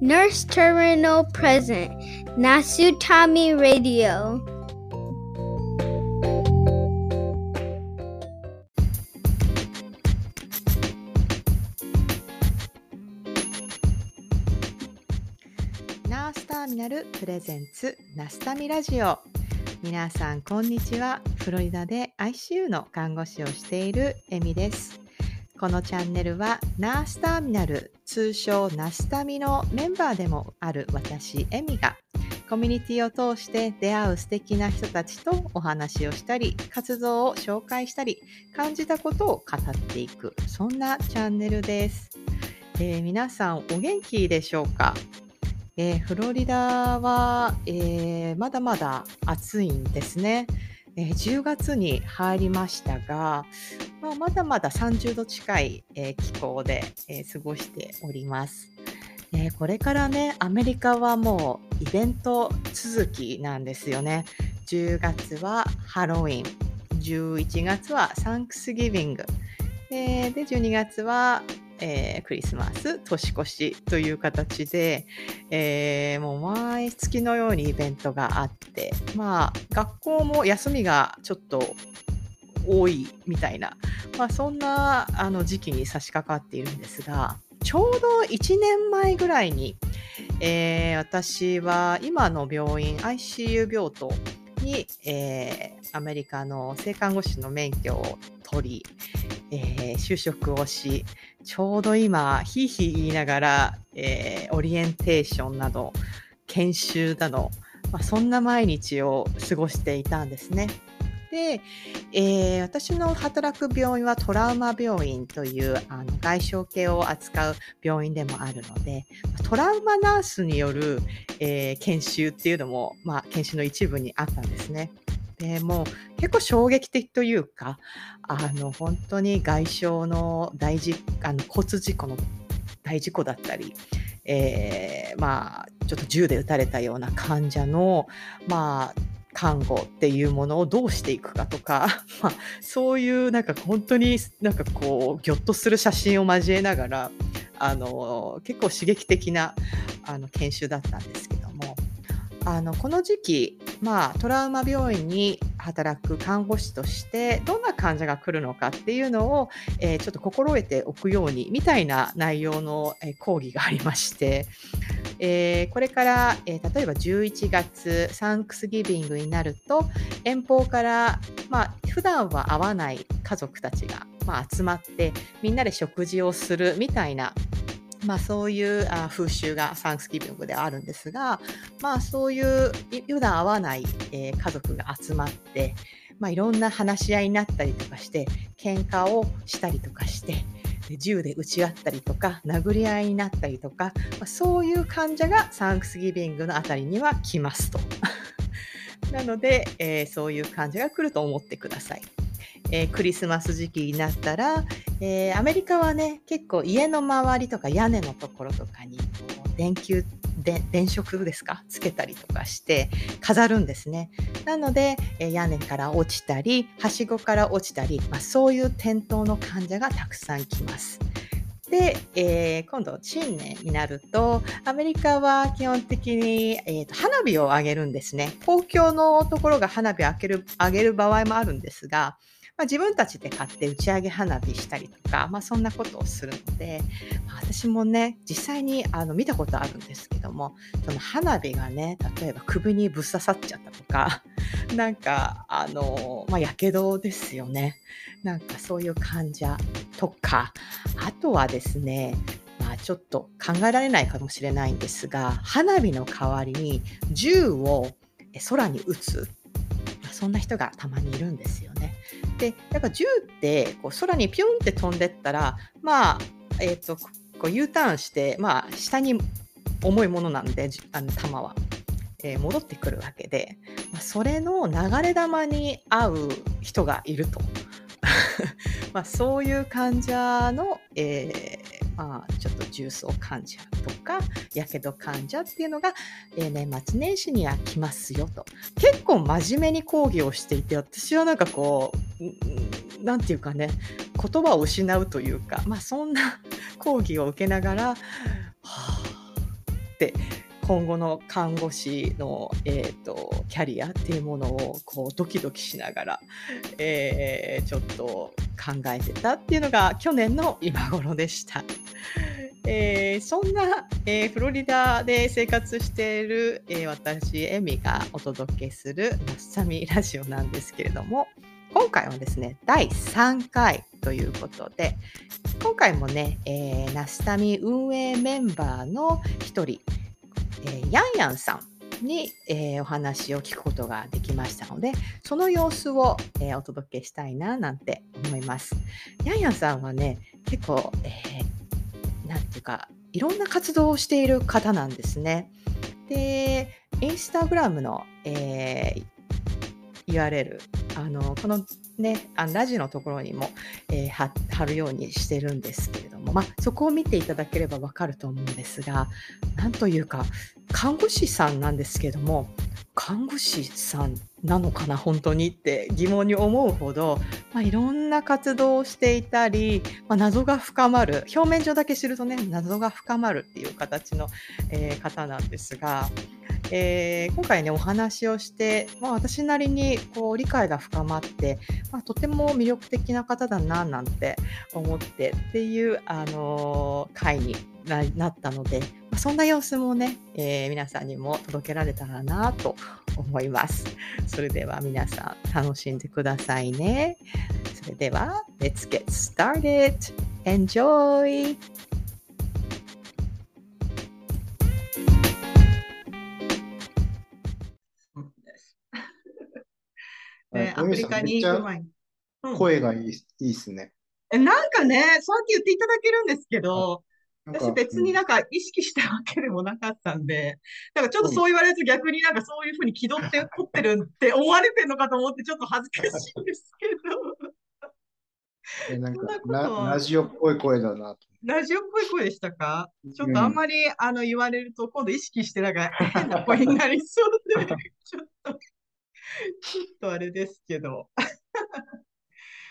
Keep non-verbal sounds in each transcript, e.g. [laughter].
Nurse Terminal Present. Nasutami Radio. ナースターミナルプレゼンツナスタミラジオ皆さんこんにちは。フロリダで ICU の看護師をしているエミです。このチャンネルはナースターミナル通称ナスタミのメンバーでもある私エミがコミュニティを通して出会う素敵な人たちとお話をしたり活動を紹介したり感じたことを語っていくそんなチャンネルです、えー皆さんお元気でしょうか？えーフロリダは、えーまだまだ暑いんですね。えー10月に入りましたが、まあ、まだまだ30度近い、えー気候で、えー過ごしております。えーこれからね、アメリカはもうイベント続きなんですよね。10月はハロウィン、11月はサンクスギビング、えで12月は、えークリスマス年越しという形で、えーもう毎月のようにイベントがあってまあ学校も休みがちょっと多いみたいな、まあ、そんなあの時期に差し掛かっているんですがちょうど1年前ぐらいに、えー私は今の病院 ICU 病棟に、えーアメリカの性看護師の免許を取り、えー就職をしちょうど今ひいひい言いながら、えーオリエンテーションなど研修など、まあ、そんな毎日を過ごしていたんですね。で、えー私の働く病院はトラウマ病院というあの外傷系を扱う病院でもあるのでトラウマナースによる、えー研修っていうのも、まあ、研修の一部にあったんですね。でもう結構衝撃的というかあの本当に外傷の大事あの交通事故の大事故だったり、えーまあちょっと銃で撃たれたような患者のまあ看護っていうものをどうしていくかとか、[laughs] まあ、そういうなんか本当になんかこうギョッとする写真を交えながらあの結構刺激的なあの研修だったんですけども。あのこの時期、まあ、トラウマ病院に働く看護師としてどんな患者が来るのかっていうのを、えーちょっと心得ておくようにみたいな内容の、えー講義がありまして、えーこれから、え例えば11月サンクスギビングになると遠方から、まあ普段は会わない家族たちが、まあ、集まってみんなで食事をするみたいなまあ、そういうあ風習がサンクスギビングではあるんですが、まあ、そういう普段会わない、えー家族が集まって、まあ、いろんな話し合いになったりとかして喧嘩をしたりとかしてで銃で撃ち合ったりとか殴り合いになったりとか、まあ、そういう患者がサンクスギビングのあたりには来ますと。[laughs] なので、えーそういう患者が来ると思ってください。えークリスマス時期になったら、えーアメリカはね結構家の周りとか屋根のところとかに電球で電飾ですか？つけたりとかして飾るんですね。なので、えー屋根から落ちたりはしごから落ちたり、まあ、そういう転倒の患者がたくさん来ます。で、えー今度新年になるとアメリカは基本的に、えーと花火を上げるんですね。公共のところが花火を上げる上げる場合もあるんですがまあ、自分たちで買って打ち上げ花火したりとか、まあ、そんなことをするので、まあ私もね実際にあの見たことあるんですけどもその花火がね例えば首にぶっ刺さっちゃったとか [laughs] なんかあのまあやけどですよね。なんかそういう患者とかあとはですねまあちょっと考えられないかもしれないんですが花火の代わりに銃を空に撃つそんな人がたまにいるんですよね。でやっぱ銃ってこう空にピュンって飛んでったらまあえっ、とこう U ターンしてまあ下に重いものなんであの弾は、えー戻ってくるわけで、まあ、それの流れ弾に合う人がいると。[laughs] まあそういう患者の、えーあ、ちょっと重症患者とかやけど患者っていうのが、えー年末年始には来ますよと。結構真面目に講義をしていて私はなんかこう何て言うかね言葉を失うというか、まあ、そんな講義を受けながら、はあって今後の看護師の、えーと、キャリアっていうものをこうドキドキしながら、えー、ちょっと考えてたっていうのが去年の今頃でした。[laughs] えー、そんな、えー、フロリダで生活している、えー、私、エミがお届けするナッサミラジオなんですけれども、今回はですね、第3回ということで、今回もね、えー、ナスタミ運営メンバーの一人、え、ヤンヤンさんに、えー、お話を聞くことができましたので、その様子を、えー、お届けしたいななんて思います。ヤンヤンさんはね、結構、えー、なんていうか、いろんな活動をしている方なんですね。で、インスタグラムの、えー、URL あのこのねあラジのところにも、えー、貼貼るようにしてるんですけれども、まあ、そこを見ていただければわかると思うんですがなんというか看護師さんなんですけども看護師さんなのかな本当にって疑問に思うほど、まあ、いろんな活動をしていたり、まあ、謎が深まる表面上だけ知るとね謎が深まるっていう形の、えー、方なんですがえー、今回ねお話をして、まあ、私なりにこう理解が深まって、まあ、とても魅力的な方だななんて思ってっていう、あのー、回になったので、まあ、そんな様子もね、えー、皆さんにも届けられたらなと思います。それでは皆さん楽しんでくださいね。それでは Let's get started! Enjoy! アフリカに行く前に。声がいい,、いいっすね。え、なんかね、そうやって言っていただけるんですけど、私別になんか意識したわけでもなかったんで、なんかちょっとそう言われると逆になんかそういうふうに気取って凝ってるって思われてるのかと思ってちょっと恥ずかしいんですけど。[laughs] えなんかララジオっぽい声だなと。ラジオっぽい声でしたか？ちょっとあんまり、あの言われると今度意識してなんか変な声になりそうで、[laughs] ちょっと。ちょっとあれですけど。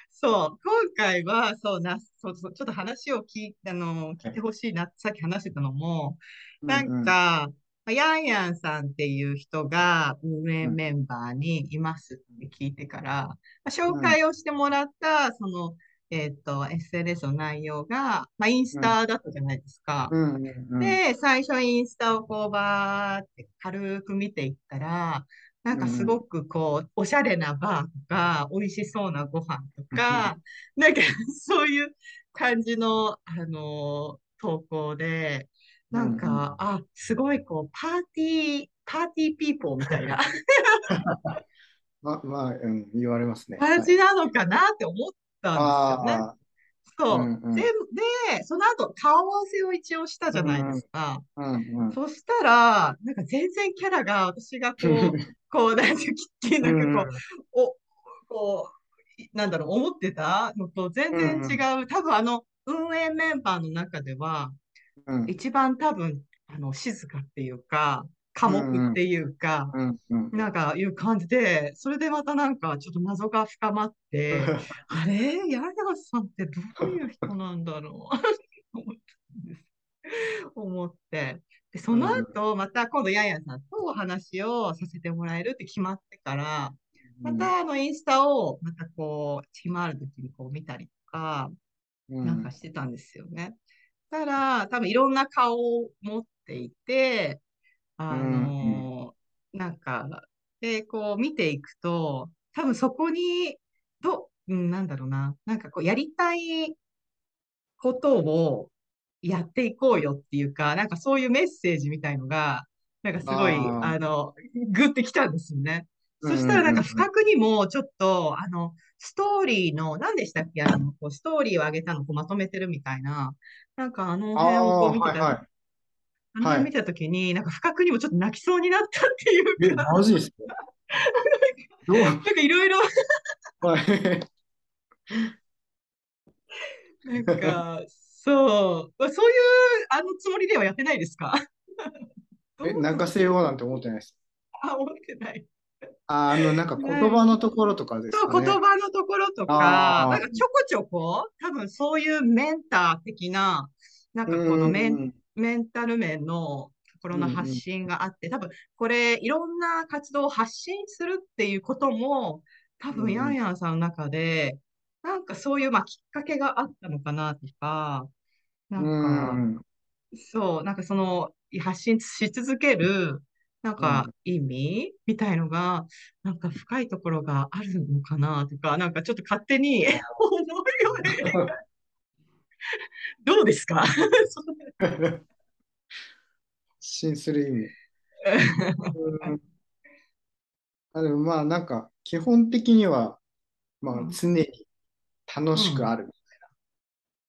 そう、今回は、そうな、そうそう、ちょっと話を聞あの聞いてほしいな、さっき話してたのも、なんか、うん。うん、ヤンヤンさんっていう人が運営メンバーにいますって聞いてから、まあ、紹介をしてもらった、その、えっ、ー、と、SNS の内容が、まあ、インスタだったじゃないですか。で、最初インスタをこうバーって軽く見ていったら、なんかすごくこう、おしゃれなバーとか、美味しそうなご飯とか、なんかそういう感じの、あの、投稿で、なんか、あ、すごいこう、パーティー、パーティーピーポーみたいな。[laughs] ま、まあ、うん、言われますね。感じなのかなって思ったんですよね。そう、うんうん、で。で、その後、顔合わせを一応したじゃないですか。うんうんうん、そしたら、なんか全然キャラが、私がこう、[laughs] こう、なんてキッなんかこう、お、こう、なんだろう、思ってたのと全然違う。うんうん、多分あの、運営メンバーの中では、うん、一番多分、あの、静かっていうか、科目っていうか、うんうん、なんかいう感じで、それでまたなんかちょっと謎が深まって、[laughs] あれ？ヤヤさんってどういう人なんだろう？[laughs] 思って。で、その後、また今度ヤヤさんとお話をさせてもらえるって決まってから、またあのインスタをまたこう、暇ある時にこう見たりとか、なんかしてたんですよね。たら、多分いろんな顔を持っていて、あのー、なんか、で、こう見ていくと、多分そこに、ど、うん、なんだろうな、なんかこうやりたいことをやっていこうよっていうか、なんかそういうメッセージみたいのが、なんかすごい、あの、グってきたんですよね。そしたらなんか不覚にもちょっと、あの、ストーリーの、何でしたっけ？あの、こうストーリーを上げたのをまとめてるみたいな、なんかあの辺をこう見てた、はいはいあれ見たときに、なんか不覚にもちょっと泣きそうになったっていうか。え、マジですか？[laughs] なんかいろいろ。なんか、そう、そういうあのつもりではやってないですか？[laughs] え、泣かせようなんて思ってないです。あ、思ってない。ああの、なんか言葉のところとかですか、ね、そう、言葉のところとか、なんかちょこちょこ、多分そういうメンター的な、なんかこのメン、メンタル面のところの発信があって、多分これいろんな活動を発信するっていうことも、多分ヤンヤンさんの中で、なんかそういう、まあ、きっかけがあったのかなとか、なんか、そう、なんかその発信し続ける、なんか意味みたいのが、なんか深いところがあるのかなとか、なんかちょっと勝手に思うよね。どうですか？発信する意味。[laughs] あでもまあなんか基本的には、まあ、常に楽しくあるみ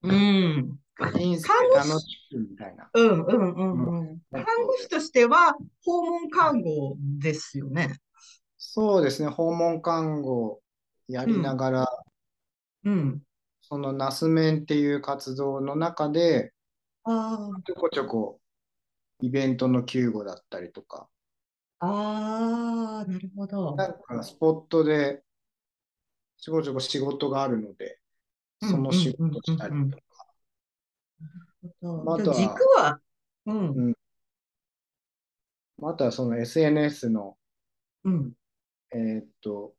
たいな。うん。人生楽しくみたいな。うんうんうんうん。看護師としては訪問看護ですよね。そうですね。訪問看護やりながら、うん。そのナスメンっていう活動の中で、あちょこちょこイベントの救護だったりとか、ああ、なるほど。なんかスポットでちょこちょこ仕事があるので、その仕事したりとか、また軸は、うん。うん。またその SNS の、うん。えーっと、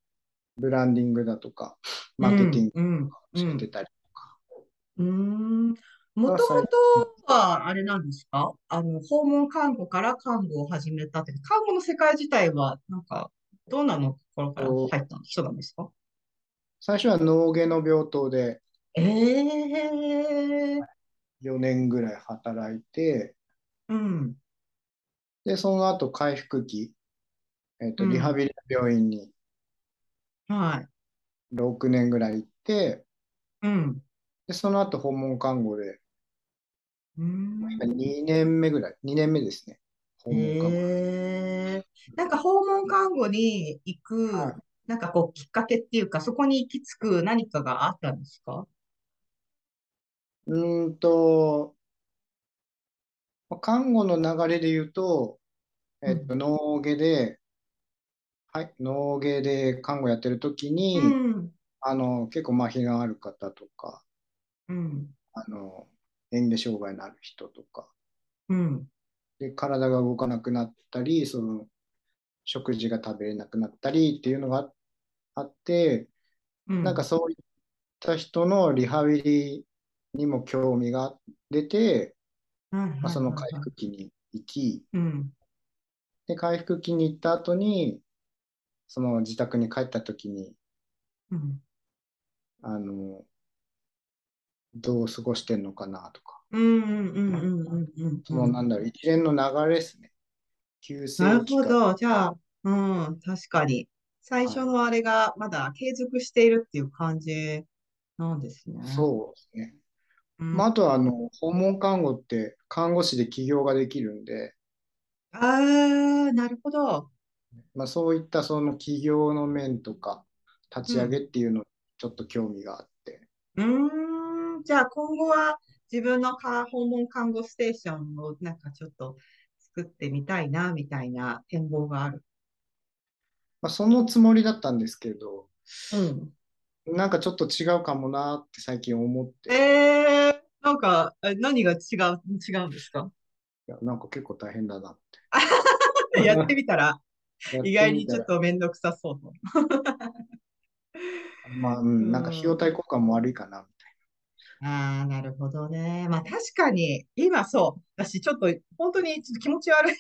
ブランディングだとか、マーケティングとかしてたりとか。うん。もともとは、あれなんですか？あの、訪問看護から看護を始めたって、看護の世界自体は、なんか、どんなのところから入った人なんですか？最初は脳外の病棟で、ええー。4年ぐらい働いて、うん。で、その後回復期、えっ、と、リハビリ病院にはい。6年ぐらい行って、うん。で、その後訪問看護で、うん。2年目ぐらい、2年目ですね。訪問看護。へなんか訪問看護に行く、はいなんかこうきっかけっていうか、そこに行き着く何かがあったんですか？うーんと、看護の流れで言うと、えっと、脳外で、はい、脳外で看護やってる時に、うん。あの、結構麻痺がある方とか、うん。あの、嚥下障害のある人とか、うん。で、体が動かなくなったり、その、食事が食べれなくなったりっていうのがあって、うん。なんかそういった人のリハビリにも興味が出て、まあ、その回復期に行き、うん。で、回復期に行った後に、その自宅に帰った時に、うん。あの、どう過ごしてんのかなとか、うんうんうんうんうんうん。そのなんだろう、一連の流れですね。急性なるほど。じゃあ、うん、確かに。最初のあれがまだ継続しているっていう感じなんですね。そうですね。まあ、あとは、あの、訪問看護って看護師で起業ができるんで、ああ、なるほど。まあ、そういったその起業の面とか、立ち上げっていうのにちょっと興味があって。うん、ん、じゃあ今後は自分のか訪問看護ステーションをなんかちょっと作ってみたいな、みたいな展望がある。まあ、そのつもりだったんですけど、うん。なんかちょっと違うかもなって最近思って。えー、なんか、何が違う、違うんですか？いや、なんか結構大変だなって。[laughs] やってみたら、意外にちょっとめんどくさそうと。[laughs] まあ、うん、なんか費用対効果も悪いかな、みたいな。ああ、なるほどね。まあ確かに、今そう、私ちょっと本当にちょっと気持ち悪い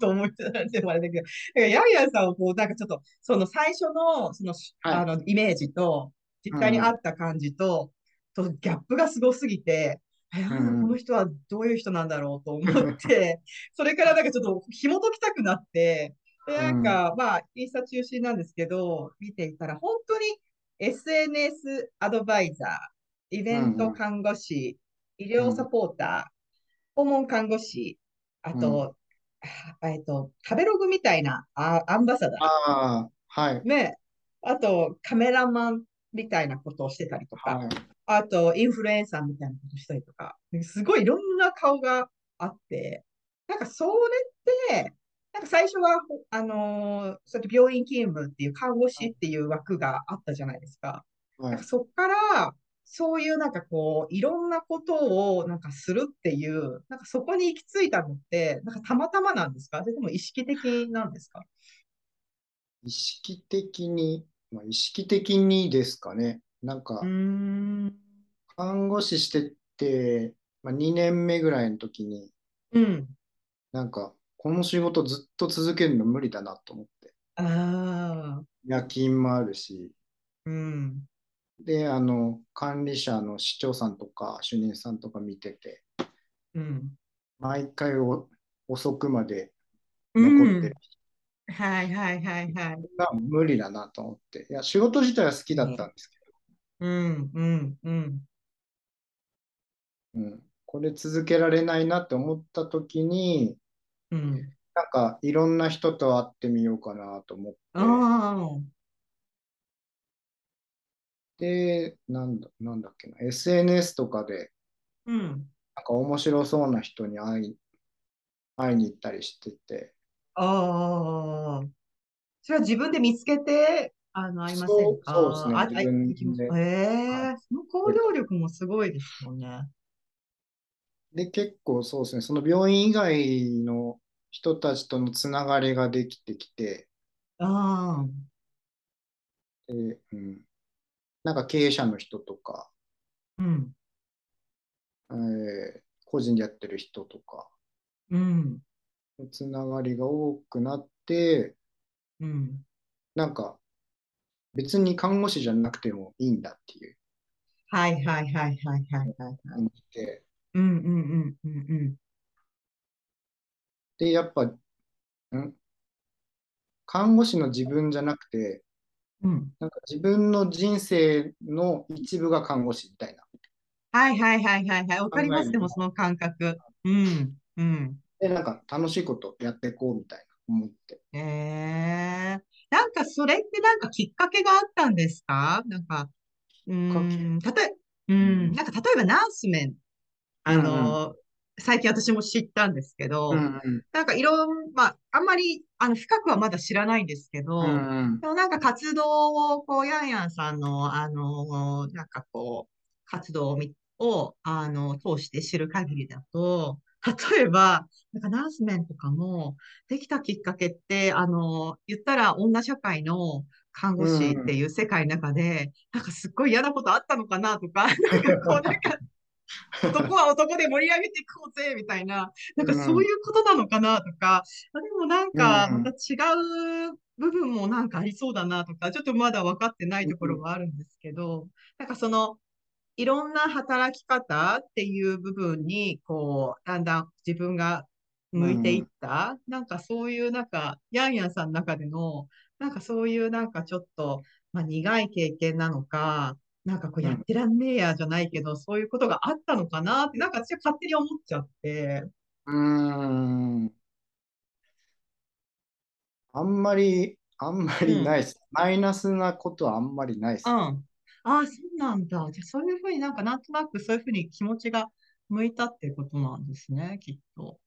と思ってもあれだけど、だからヤンヤンさんをこう、なんかちょっと、その最初の、その、はい、あの、イメージと、実際にあった感じと、うん、とギャップがすごすぎて、え、この人はどういう人なんだろうと思って、[laughs] それからなんかちょっと紐解きたくなって、で、なんか、まあ、インスタ中心なんですけど、見ていたら、本当に SNS アドバイザー、イベント看護師、医療サポーター、訪問看護師、あと、えっと、食べログみたいなあアンバサダー。ああ、はい。ね。あと、カメラマンみたいなことをしてたりとか、はい、あと、インフルエンサーみたいなことしたりとか、すごいいろんな顔があって、なんかそれって、なんか最初は、あのー、そうやって病院勤務っていう看護師っていう枠があったじゃないですか。はい、なんかそこから、そういうなんかこう、いろんなことをなんかするっていう、なんかそこに行き着いたのって、なんかたまたまなんですか？それとも意識的なんですか？意識的に、まあ、意識的にですかね。なんか、看護師してて、まあ、2年目ぐらいの時に、うん。なんか、この仕事ずっと続けるの無理だなと思って。ああ。夜勤もあるし、うん。で、あの、管理者の市長さんとか主任さんとか見てて、うん。毎回お遅くまで残ってるはいはいはいはい。が無理だなと思って。いや、仕事自体は好きだったんですけど。うんうんうん。うん。これ続けられないなって思った時に、うん。なんかいろんな人と会ってみようかなと思って。ああ。で、なんだ、なんだっけな、SNS とかで、うん、なんか面白そうな人に会い、会いに行ったりしてて。ああ、それは自分で見つけて、あの、会いませんか？そうですね、自分で。ええー、その行動力もすごいですよね。で、結構そうですね、その病院以外の人たちとのつながりができてきて、ああ。で、うん。なんか経営者の人とか、うん。えー、個人でやってる人とか、うん。つながりが多くなって、うん。なんか別に看護師じゃなくてもいいんだっていう。はいはいはいはいはいはい、はい。て。うんうんうんうんうん。で、やっぱ、ん？看護師の自分じゃなくて、うん、なんか自分の人生の一部が看護師みたいな。はいはいはいはいはい。わかります、でもその感覚。うん、うん。で、なんか楽しいことやっていこうみたいな思って。へえー。なんかそれってなんかきっかけがあったんですか？なんか、うん、例え、うん、なんか例えばナースメン、あの、うん。最近私も知ったんですけど、うんうん、なんかいろん、まあ、あんまり、あの、深くはまだ知らないんですけど、うんうん、でもなんか活動を、こう、ヤンヤンさんの、あの、なんかこう、活動を、あの、通して知る限りだと、例えば、なんかナースメンとかも、できたきっかけって、あの、言ったら女社会の看護師っていう世界の中で、うん、なんかすっごい嫌なことあったのかなとか、なんかこう、なんか、男は男で盛り上げていこうぜ、みたいな、なんかそういうことなのかなとか、うん、でもなんか、また違う部分もなんかありそうだなとか、ちょっとまだ分かってないところはあるんですけど、なんかその、いろんな働き方っていう部分に、こう、だんだん自分が向いていった、うん、なんかそういうなんか、ヤンヤンさんの中での、なんかそういうなんかちょっと、まあ苦い経験なのか、なんかこうやってらんねえやじゃないけど、そういうことがあったのかなって、なんか私は勝手に思っちゃって。うーん。あんまり、あんまりないです。マイナスなことはあんまりないです。うん。ああ、そうなんだ。じゃあそういうふうになんかなんとなくそういうふうに気持ちが向いたっていうことなんですね、きっと。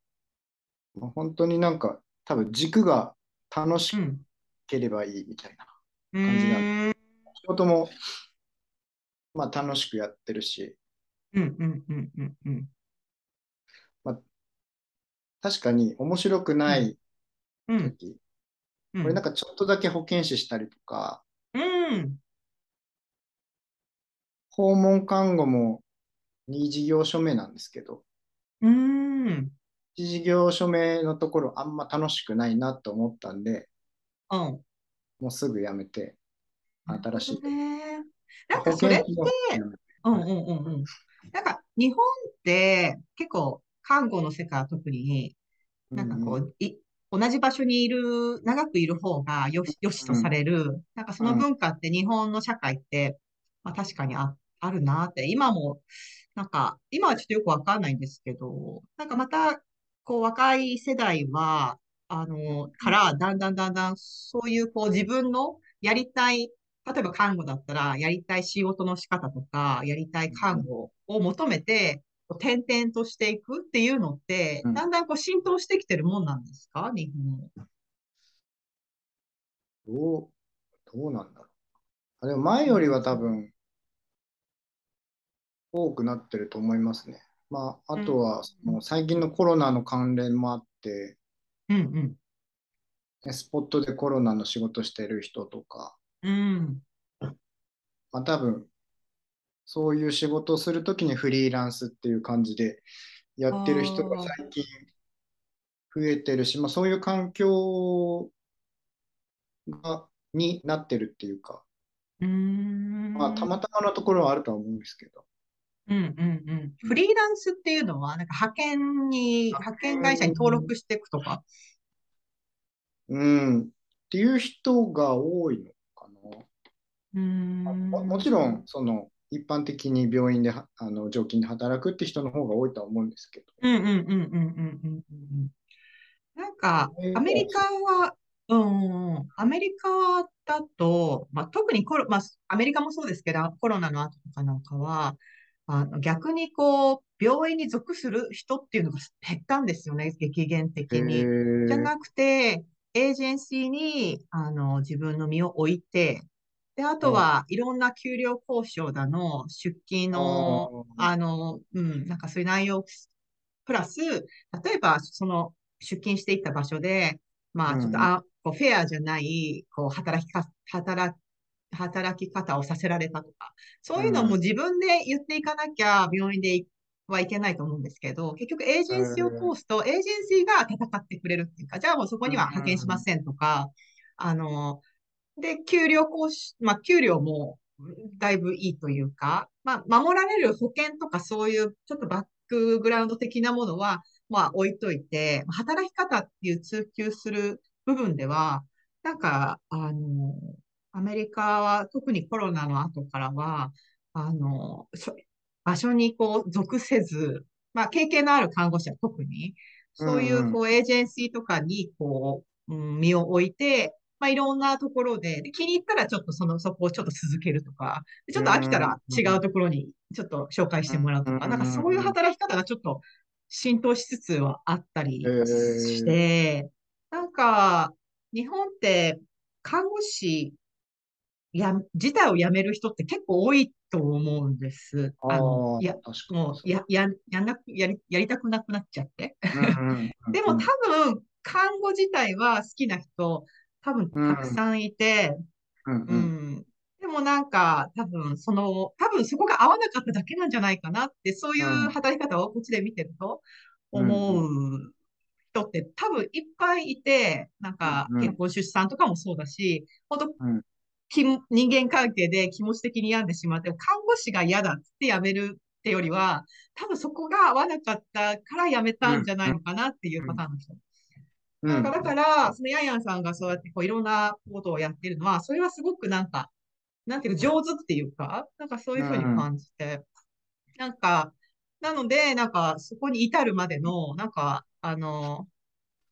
本当になんか多分軸が楽しければいいみたいな感じなんで、仕事もまあ楽しくやってるし、うんうんうんうんうん。まあ、確かに面白くない時、うん、これなんかちょっとだけ保健師したりとか、うん、訪問看護も2事業所目なんですけど、うん、1事業所目のところあんま楽しくないなと思ったんで、うん、もうすぐ辞めて、新しい。なんかそれって、うんうんうんうん。なんか日本って結構看護の世界は特に、なんかこう、い同じ場所にいる、長くいる方がよしよしとされる、うん、なんかその文化って日本の社会って、まあ確かにああるなって、今も、なんか、今はちょっとよくわかんないんですけど、なんかまた、こう若い世代は、あの、から、だんだんだんだん、そういうこう自分のやりたい例えば看護だったら、やりたい仕事の仕方とか、やりたい看護を求めて、転々としていくっていうのって、うん、だんだんこう浸透してきてるもんなんですか？日本どう、どうなんだろう。あでも前よりは多分、多くなってると思いますね。まあ、あとは、その最近のコロナの関連もあって、うんうん。スポットでコロナの仕事してる人とか、うん、まあ、多分そういう仕事をするときにフリーランスっていう感じでやってる人が最近増えてるし、まあ、そういう環境がになってるっていうか、うんまあ、たまたまのところはあるとは思うんですけど。うんうんうん。フリーランスっていうのは、なんか派遣に、派遣会社に登録していくとか？うん。っていう人が多いのももちろん、その、一般的に病院であの常勤で働くって人の方が多いとは思うんですけど。うんうんうんうんうんうんうん。なんか、アメリカは、うん、アメリカだと、まあ、特にコロ、まあ、アメリカもそうですけど、コロナの後とかなんかは、あの逆にこう、病院に属する人っていうのが減ったんですよね、激減的に。じゃなくて、エージェンシーにあの自分の身を置いて、で、あとはい。ろんな給料交渉だの、出勤の、あの、うん、なんかそういう内容、プラス、例えばその出勤していった場所で、まあちょっと、あ、こうフェアじゃない、こう働きか、働働き方をさせられたとか、そういうのも自分で言っていかなきゃ病院ではいけないと思うんですけど、結局エージェンシーを通すと、エージェンシーが戦ってくれるっていうか、じゃあもうそこには派遣しませんとか、あの、で、給料講師、まあ、給料もだいぶいいというか、まあ、守られる保険とかそういうちょっとバックグラウンド的なものは、まあ、置いといて、働き方っていう追求する部分では、なんか、あの、アメリカは特にコロナの後からは、あの、場所にこう属せず、まあ経験のある看護師は特に、そういうこうエージェンシーとかにこう、うん、身を置いて、まあいろんなところでで、気に入ったらちょっとその、そこをちょっと続けるとか、ちょっと飽きたら違うところにちょっと紹介してもらうとか、なんかそういう働き方がちょっと浸透しつつはあったりして、なんか、日本って看護師や、自体をやめる人って結構多いと思うんです。あの、いや、もう、や、や、やんなく、やり、やりたくなくなっちゃって。でも多分、看護自体は好きな人、多分たくさんいて、うん、うん、でもなんか、多分、その、多分そこが合わなかっただけなんじゃないかなって、そういう働き方をこっちで見てると思う人って多分いっぱいいて、なんか結婚出産とかもそうだし、本当人間関係で気持ち的に病んでしまって、看護師が嫌だって辞めるってよりは、多分そこが合わなかったから辞めたんじゃないのかなっていうパターンの人。うん、だから、そのヤンヤンさんがそうやってこういろんなことをやってるのは、それはすごくなんか、なんていうか上手っていうか、なんかそういうふうに感じて、なんか、なので、なんかそこに至るまでの、なんか、あの、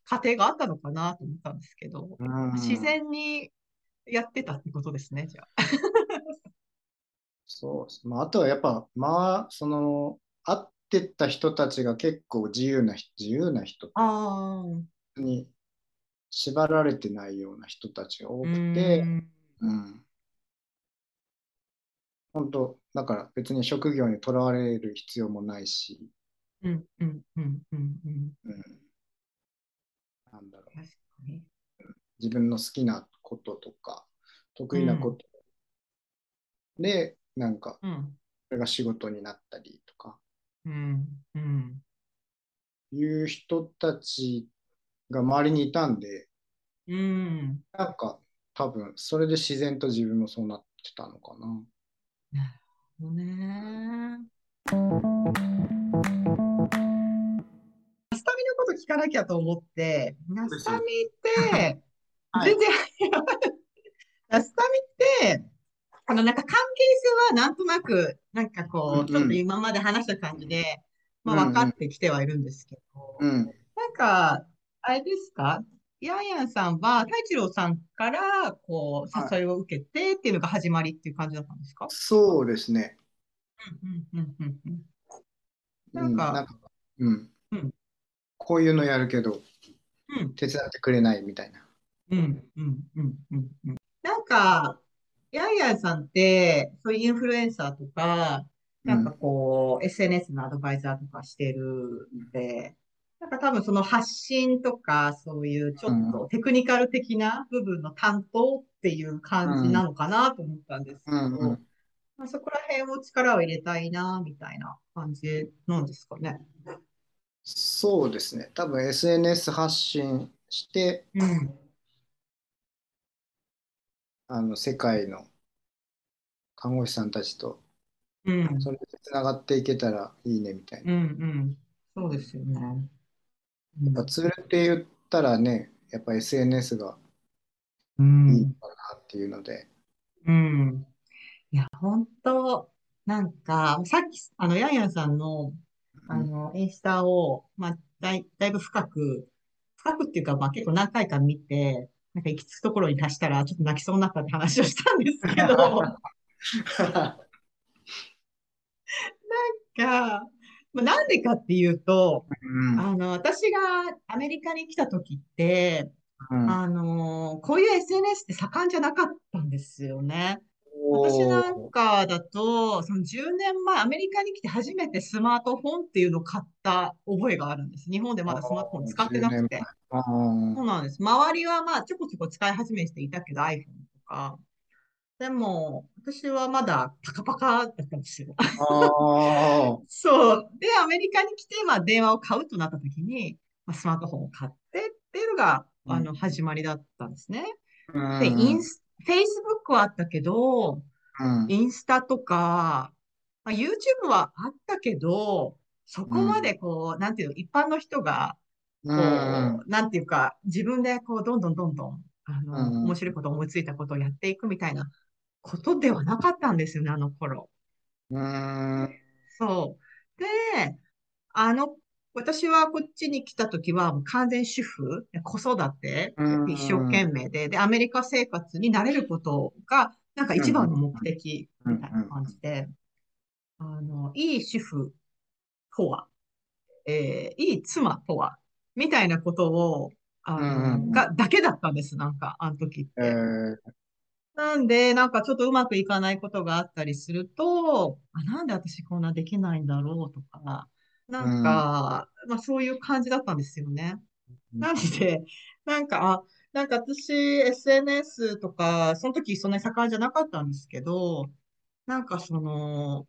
過程があったのかなと思ったんですけど、自然にやってたってことですね、じゃあ。[laughs] そうです。まあ、あとはやっぱ、まあ、その、会ってた人たちが結構自由な、自由な人に縛られてないような人たちが多くて、うん。本当、だから別に職業にとらわれる必要もないし、うん、うん、うん、うん、うん。なんだろう。自分の好きなこととか、得意なことで、なんか、それが仕事になったりとか、うんうん、いう人たちが周りにいたんで、うん、なんか多分それで自然と自分もそうなってたのかな。なるほどね。ナスタミのこと聞かなきゃと思って、ナスタミって全然、ラスタミって、あの、なんか関係性はなんとなく、なんかこう、ちょっと今まで話した感じで、まあ分かってきてはいるんですけど、うん、なんか、あれですか？ヤンヤンさんは、太一郎さんから、こう、誘いを受けてっていうのが始まりっていう感じだったんですか、そうですね。うんうんうんうん。なんか、なんかうん、うん。こういうのやるけど、うん、手伝ってくれないみたいな。うん、うん、うん、うん。なんか、ヤンヤンさんって、そういうインフルエンサーとか、なんかこう、SNS のアドバイザーとかしてるんで、なんか多分その発信とか、そういうちょっとテクニカル的な部分の担当っていう感じなのかなと思ったんですけど、うんうんまあ、そこら辺を力を入れたいな、みたいな感じなんですかね。そうですね。多分 SNS 発信して、うん。あの、世界の看護師さんたちと、うん。それでつながっていけたらいいねみたいな。うんうん。そうですよね。うやっぱツールって言ったらね、やっぱ SNS がん。いいのかなっていうので、うん。いや、本当なんか、さっき、あの、ヤンヤンさんの、あの、インスタを、まあ、だい、だいぶ深く、深くっていうか、まあ、結構何回か見て、なんか行き着くところに達したら、ちょっと泣きそうになったって話をしたんですけど、[laughs] が、まあ、なんでかっていうと、うんあの、私がアメリカに来た時って、うんあの、こういう SNS って盛んじゃなかったんですよね。私おなんーかだと、その10年前、アメリカに来て初めてスマートフォンっていうのを買った覚えがあるんです。日本でまだスマートフォン使ってなくて。そうなんです。周りはまあちょこちょこ使い始めていたけど iPhone とか。でも、私はまだパカパカだったんですよ。あ [laughs] そう。で、アメリカに来て、まあ電話を買うとなった時に、まあ、スマートフォンを買ってっていうのが、あの、始まりだったんですね。ーで、インス、Facebook はあったけど、うん。インスタとか、まあ、YouTube はあったけど、そこまでこう、なんていうの、一般の人が、こうん。う、なんていうか、自分でこう、どんどんどんどん、あの、うん。面白いこと思いついたことをやっていくみたいなことではなかったんですよね、あの頃。うん。そう。で、あの、私はこっちに来た時はもう完全主婦、子育て、うん一生懸命で、で、アメリカ生活に慣れることが、なんか一番の目的みたいな感じで、あの、いい主婦とは、えーいい妻とは、みたいなことを、あの、うん。が、だけだったんです、なんか、あの時って。えーなんで、なんかちょっとうまくいかないことがあったりすると、あ、なんで私こんなできないんだろうとか、なんか、まあそういう感じだったんですよね。うん。なんで、なんか、あ、なんか私 SNS とか、その時そんなに盛んじゃなかったんですけど、なんかその、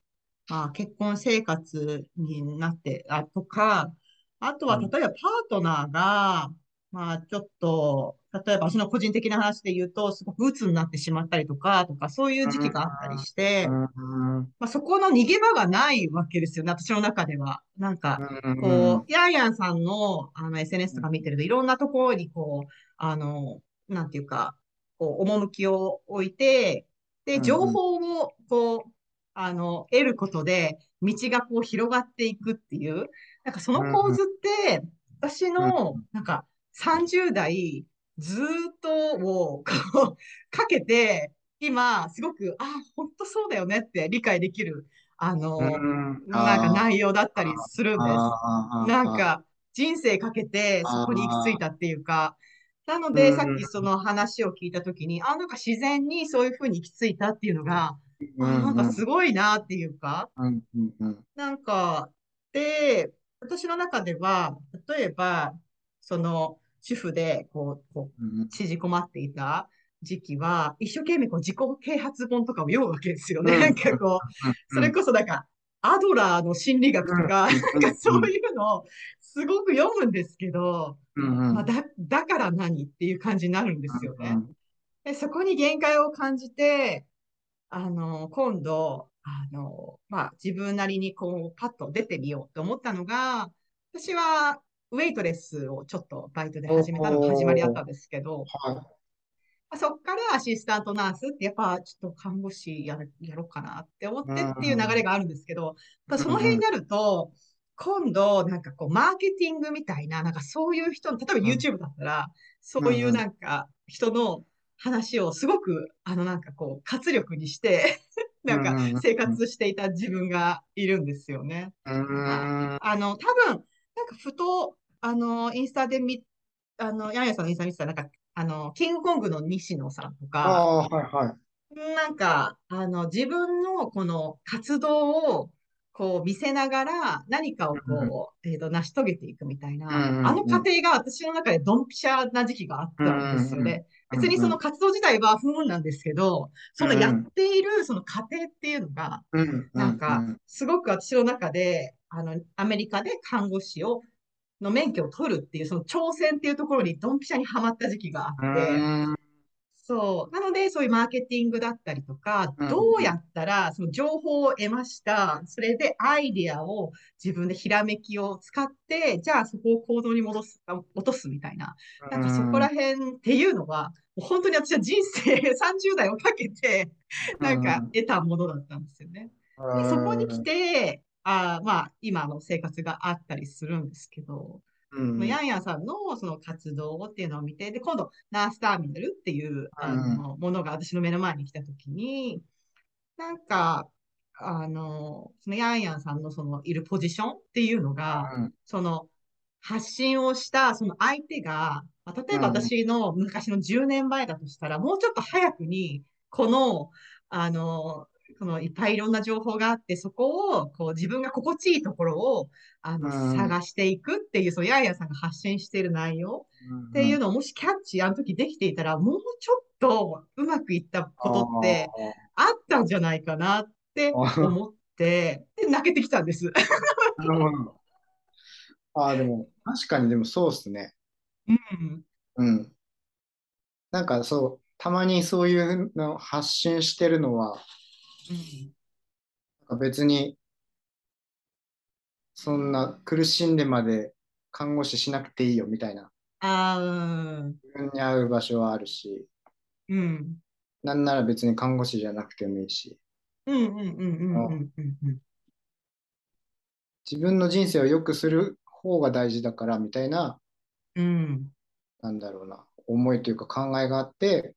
まあ結婚生活になって、あ、とか、あとはうん。例えばパートナーが、まあちょっと、例えば私の個人的な話で言うと、すごく鬱になってしまったりとか、とか、そういう時期があったりして、うんまあそこの逃げ場がないわけですよね、私の中では。なんか、うんこう、ヤンヤンさんの、あの、SNS とか見てると、いろんなところに、こう、あの、なんていうか、こう、趣を置いて、で、情報を、こう、あの、得ることで、道がこう、広がっていくっていう、なんかその構図って、私の、なんか、30代、ずーっとを、こう、[laughs] かけて、今、すごく、あ、本当そうだよねって理解できる、あの、うん。なんか内容だったりするんです。なんか、人生かけてそこに行き着いたっていうか、なので、うん。さっきその話を聞いたときに、あ、なんか自然にそういうふうに行き着いたっていうのが、あ、なんかすごいなっていうか、なんか、で、私の中では、例えば、その、主婦で、こう、こう、うん縮こまっていた時期は、一生懸命こう自己啓発本とかを読むわけですよね。うん。なんかこう、それこそなんか、アドラーの心理学とか、うんなんかそういうのをすごく読むんですけど、まあ、だ、だから何っていう感じになるんですよね。うん。で、そこに限界を感じて、あの、今度、あの、まあ、自分なりにこう、パッと出てみようと思ったのが、私は、ウェイトレスをちょっとバイトで始めたのが始まりだったんですけど、はい。まあそっからアシスタントナースって、やっぱちょっと看護師やる、やろうかなって思ってっていう流れがあるんですけど、ただその辺になると、今度、なんかこう、マーケティングみたいな、なんかそういう人の、例えばうん YouTube だったら、そういうなんか人の話をすごく、あのなんかこう、活力にして、なんか生活していた自分がいるんですよね。うん。あの、多分、なんかふと、あの、インスタで見、あの、ヤンヤさんのインスタ見てたら、なんか、あの、キングコングの西野さんとあか、あ、はいはい。なんか、あの、自分のこの活動を、こう見せながら何かをこう、えっと、成し遂げていくみたいな、うんうんあの過程が私の中でドンピシャな時期があったんですよね。別にその活動自体は不運なんですけど、そのやっているその過程っていうのが、なんか、すごく私の中で、あの、アメリカで看護師を、の免許を取るっていう、その挑戦っていうところにドンピシャにはまった時期があって、そう。なので、そういうマーケティングだったりとか、どうやったらその情報を得ました。それでアイディアを自分でひらめきを使って、じゃあそこを行動に戻す、落とすみたいな。なんかそこら辺っていうのは、本当に私は人生 [laughs] 30代をかけて、なんか得たものだったんですよね。でそこに来て、あまあ、今の生活があったりするんですけど、うん、ヤンヤンさんのその活動っていうのを見て、で、今度、ナースターミナルっていうあの、ものが私の目の前に来たときに、なんか、あの、そのヤンヤンさんのそのいるポジションっていうのが、うん、その発信をしたその相手が、まあ、例えば私の昔の10年前だとしたら、もうちょっと早くに、この、あの、そのいっぱいいろんな情報があって、そこをこう自分が心地いいところをあの、探していくっていう、そう、ヤーヤさんが発信している内容っていうのをもしキャッチあの時できていたら、もうちょっとうまくいったことってあったんじゃないかなって思って、で、泣けてきたんです。[laughs] なるほど。ああ、でも、確かにでもそうっすね。うん。うん。なんかそう、たまにそういうの発信してるのは、うん、別にそんな苦しんでまで看護師しなくていいよみたいな。ああ、自分に合う場所はあるし、うん。なんなら別に看護師じゃなくてもいいし。うんうんうんうんうんうん。自分の人生を良くする方が大事だからみたいな、うん。なんだろうな、思いというか考えがあって、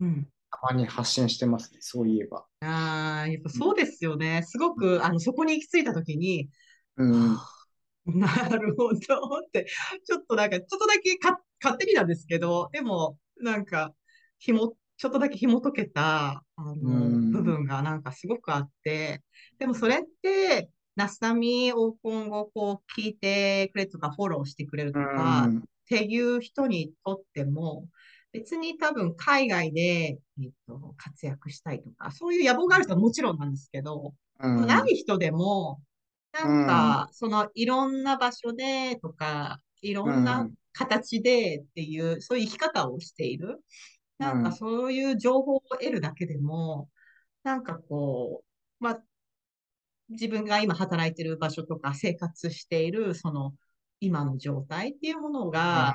うん。たまに発信してますね、そういえば。ああ、やっぱそうですよね。すごく、あの、そこに行き着いたときに、うん。なるほどって、ちょっとなんか、ちょっとだけか勝手になんですけど、でも、なんか、ひも、ちょっとだけ紐解けた、あの、部分がなんかすごくあって、でもそれって、ナスタミを今後こう聞いてくれとかフォローしてくれるとか、っていう人にとっても、別に多分海外で、えっと、活躍したいとか、そういう野望がある人はもちろんなんですけど、うん、ない人でも、なんか、そのいろんな場所でとか、いろんな形でっていう、そういう生き方をしている。なんかそういう情報を得るだけでも、なんかこう、まあ、自分が今働いてる場所とか生活している、その今の状態っていうものが、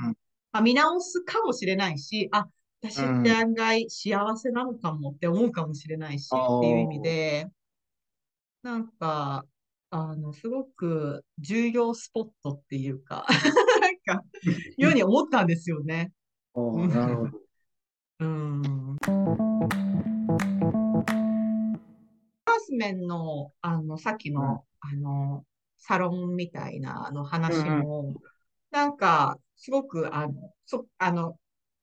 まあ、見直すかもしれないし、あ、私って案外幸せなのかもって思うかもしれないし、っていう意味で、なんか、あの、すごく重要スポットっていうか [laughs] なんか、ように思ったんですよね。なるほど。うん。ハースメンの、あの、さっきの、うん、あの、サロンみたいな、あの話も、うん、なんか、すごく、あの、そ、あの、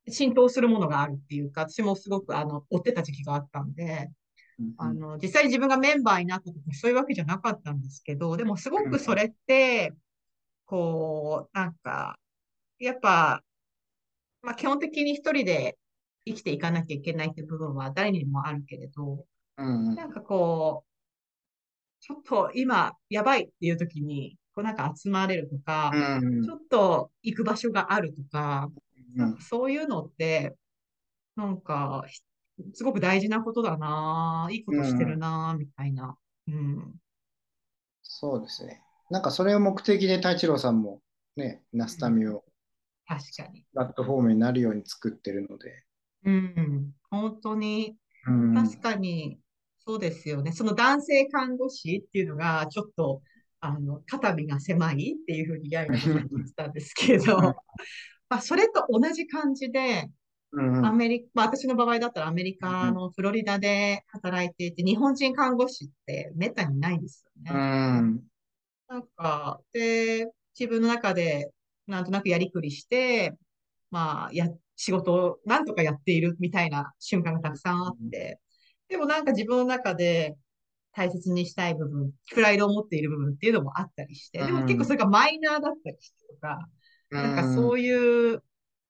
浸透するものがあるっていうか、私もすごく、あの、追ってた時期があったんで、あの、実際に自分がメンバーになった時そういうわけじゃなかったんですけど、でもすごくそれって、こう、なんか、やっぱ、まあ基本的に一人で生きていかなきゃいけないって部分は誰にもあるけれど、なんかこう、ちょっと今やばいっていう時に、こうなんか集まれるとか、ちょっと行く場所があるとか、なんかそういうのって、なんかすごく大事なことだな、いいことしてるな、みたいな。うん。そうですね。なんかそれを目的で太一郎さんもね、ナスタミを確かに。プラットフォームになるように作ってるので。うん、本当に、確かに、そうですよね。その男性看護師っていうのが、ちょっと、あの、肩身が狭いっていうふうにやや言ってたんですけど、まあ、それと同じ感じで、アメリカ、まあ、私の場合だったらアメリカのフロリダで働いていて、日本人看護師ってめったにないんですよね。うん、なんか、で、自分の中でなんとなくやりくりして、まあ、や、仕事をなんとかやっているみたいな瞬間がたくさんあって、でもなんか自分の中で、大切にしたい部分、プライドを持っている部分っていうのもあったりして、でも結構それがマイナーだったりしてとか、なんかそういう、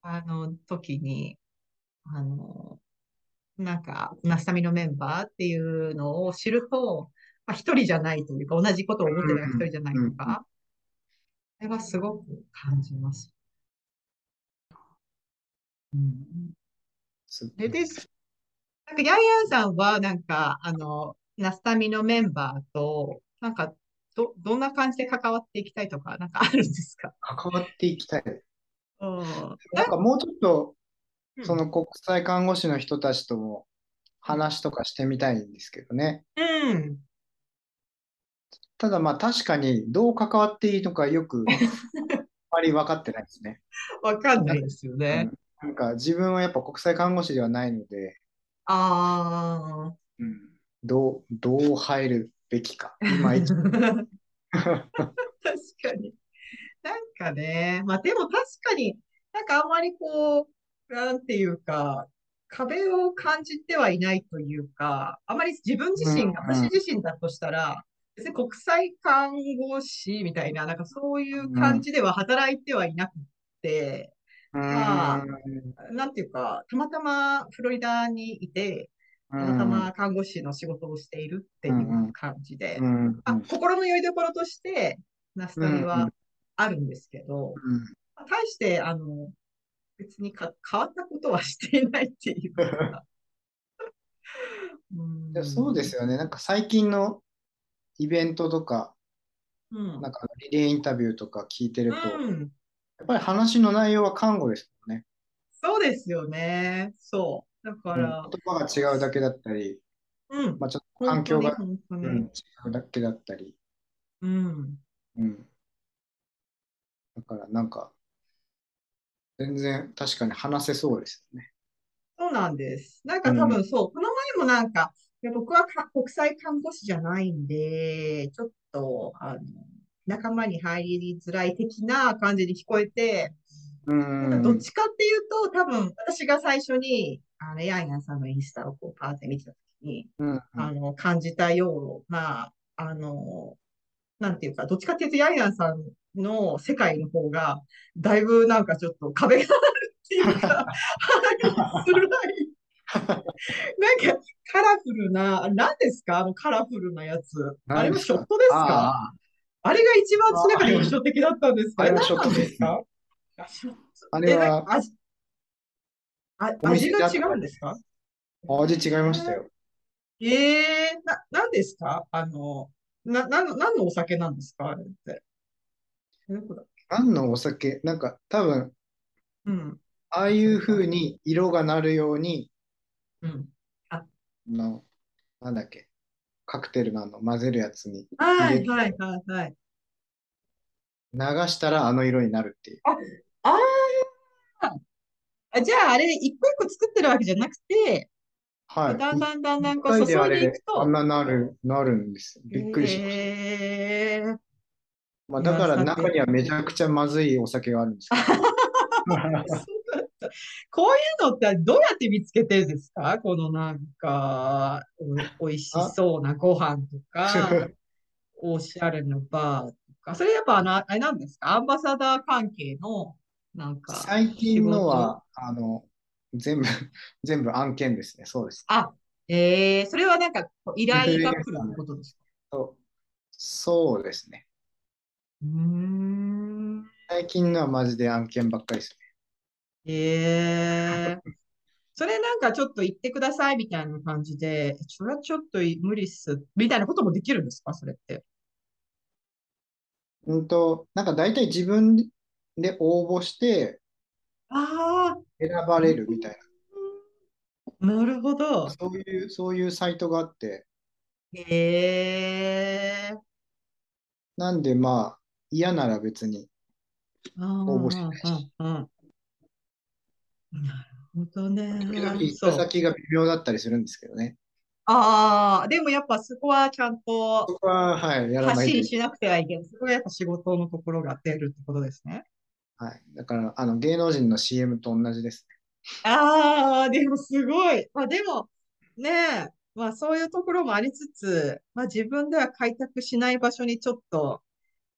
あの、時に、あの、なんか、ナスタミのメンバーっていうのを知ると、まあ、一人じゃないというか、同じことを思ってるのが一人じゃないとか、それはすごく感じます。うん、すで、です。なんか、ヤンヤンさんは、なんか、あの、ナスタミのメンバーと、なんか、ど、どんな感じで関わっていきたいとか、なんかあるんですか？関わっていきたい。うん。なんかもうちょっと、うんその国際看護師の人たちとも話とかしてみたいんですけどね。うん。ただまあ確かにどう関わっていいのかよく [laughs] あまり分かってないですね。わかんないですよね。なんか自分はやっぱ国際看護師ではないので、あうん、どう、どう入るべきか。いまい。確かに。なんかね、まあでも確かに、なんかあんまりこう、なんていうか、壁を感じてはいないというか、あまり自分自身が、うんうん私自身だとしたら、別に国際看護師みたいな、なんかそういう感じでは働いてはいなくて、まあなんていうか、たまたまフロリダにいて、たたまたま看護師の仕事をしているっていう感じで、うんあ、心の拠り所として、ナスタミうんうはんあるんですけど、うん対して、あの、別にか変わったことはしていないっていうか。[laughs] うんいやそうですよね。なんか最近のイベントとか、うん。なんかリレーインタビューとか聞いてると、やうん。っぱり話の内容は看護ですもんね。そうですよね。そう。だかうんら、言葉が違うだけだったり、うん。まあ、ちょっと環境が、うん、違本うだけだったり。うん。うん。だからなんか、全然確かに話せそうですよね。そうなんです。なんか多分そう、この前もなんか、いや僕はか国際看護師じゃないんで、ちょっと、あの、仲間に入りづらい的な感じに聞こえて、うん。どっちかっていうと、多分私が最初に、あの、ヤンヤンさんのインスタをこうパーって見てたときに、うん。あの、感じたような、あの、なんていうか、どっちかっていうと、ヤンヤンさんの世界の方が、だいぶなんかちょっと壁があるっていうか、[laughs] するない。なんか、カラフルな、何ですか？あのカラフルなやつ。あれはショットですか？ああれが一番私の中で印象的だったんですけど、あれはショットです。かあれはあ、味が違うんですか？あ、味違いましたよ。ええな、なんですか？あの、な、なんの、何のお酒なんですか？あれって。何のお酒、なんか多分、うん。ああいう風に色がなるように、うん。あの、なんだっけ、カクテルのあの混ぜるやつにはいはいはいはい。流したらあの色になるっていう。あああ、じゃああれ、一個一個作ってるわけじゃなくて、はい。だんだんだんだん一こう注い回でいくと、あんななる、なるんですよ。びっくりしました。えーまあ、だから中にはめちゃくちゃまずいお酒があるんですけ [laughs] そうだった。こういうのってどうやって見つけてるんですか？このなんか、お、おいしそうなご飯とか、ど。[laughs] おしゃれなバーとか。それやっぱあの、あれなんですか？アンバサダー関係の、なんか、最近のは、あの、全部、[laughs] 全部案件ですね。そうです。あ、えー、それはなんか、依頼が来るってことですか？そうそうですね。うーん。最近のはマジで案件ばっかりですえー、それなんかちょっと言ってくださいみたいな感じで、それはちょっと無理っす、みたいなこともできるんですか？それって。ね。うんと、なんか大体自分で応募してあ選ばれるみたいあ、なるほどな、。そういう、そういうサイトがあって、へえ。なんでまあ、嫌なら別に、応応募しないしなるほどね。時々行っ。た先が微妙だったりするんですけどね。ああ、でもやっぱそこはちゃんとそこは、はい、やら発信しなくてはいけない。そこはやっぱ仕事のところが出るってことですね。はい。だから、あの、芸能人の CM と同じですああ、でもすごい。まあでも、ねえ、まあそういうところもありつつ、まあ自分では開拓しない場所にちょっと、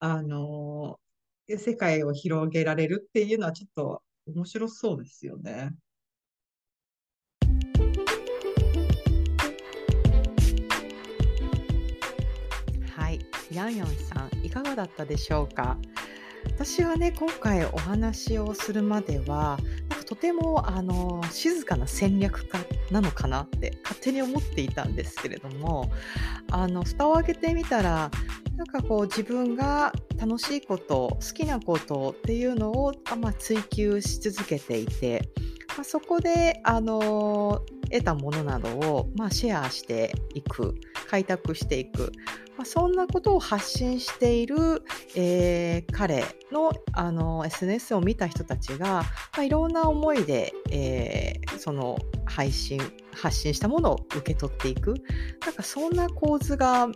あのー世界を広げられるっていうのはちょっと面白そうですよね。はい、ヤンヤンさん、いかがだったでしょうか？私はね、今回お話をするまでは、なんかとてもあの静かな戦略家なのかなって勝手に思っていたんですけれども、あの蓋を開けてみたら、なんかこう自分が楽しいこと好きなことっていうのを、まあ、追求し続けていて、まあ、そこであの得たものなどを、まあ、シェアしていく開拓していく、まあ、そんなことを発信している、えー彼のあの SNS を見た人たちが、まあ、いろんな思いで、えーその配信発信したものを受け取っていく。なんかそんな構図が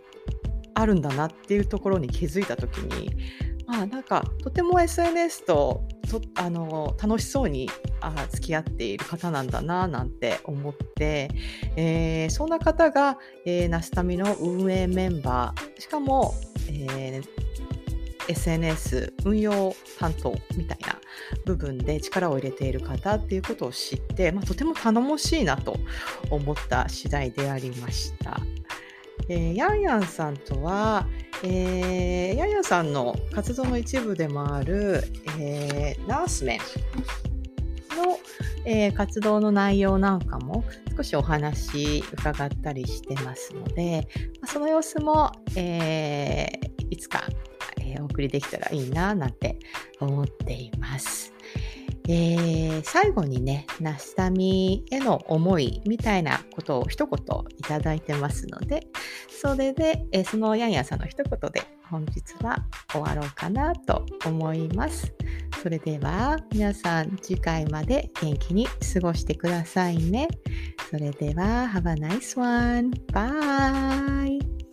あるんだなっていうところに気づいた時にまあなんかとても SNS ととあの楽しそうにあ付き合っている方なんだななんて思って、えーそんな方が、えーナスタミの運営メンバーしかも、えー SNS 運用担当みたいな部分で力を入れている方っていうことを知って、まあ、とても頼もしいなと思った次第でありました。えーヤンヤンさんとは、えーヤンヤンさんの活動の一部でもある、えーナースメンの、えー活動の内容なんかも少しお話伺ったりしてますので、まあその様子も、えーいつか、えーお送りできたらいいななんて思っています。えー最後にね、ナスタミへの思いみたいなことを一言いただいてますので、それで、えーそのヤンヤンさんの一言で本日は終わろうかなと思います。それでは皆さん次回まで元気に過ごしてくださいね。それでは Have a nice one! Bye!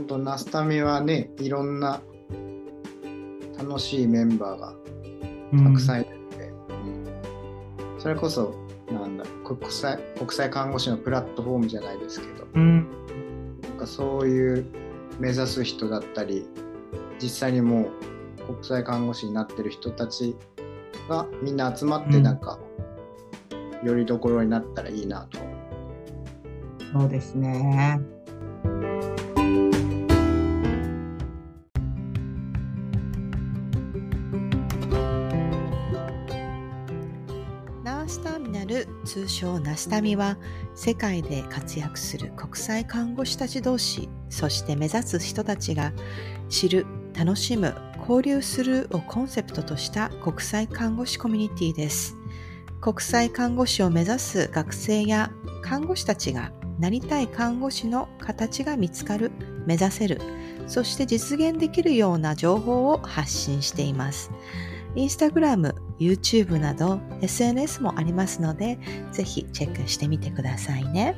本当ナスタミはねいろんな楽しいメンバーがたくさんいるので、うん。それこそなんだ国際国際看護師のプラットフォームじゃないですけど。うん。なんかそういう目指す人だったり実際にもう国際看護師になってる人たちがみんな集まってうん。なんか、よりどころになったらいいなと。そうですね。通称ナスタミは世界で活躍する国際看護師たち同士そして目指す人たちが知る楽しむ交流するをコンセプトとした国際看護師コミュニティです。国際看護師を目指す学生や看護師たちがなりたい看護師の形が見つかる目指せるそして実現できるような情報を発信しています。インスタグラム、YouTube など SNS もありますのでぜひチェックしてみてくださいね。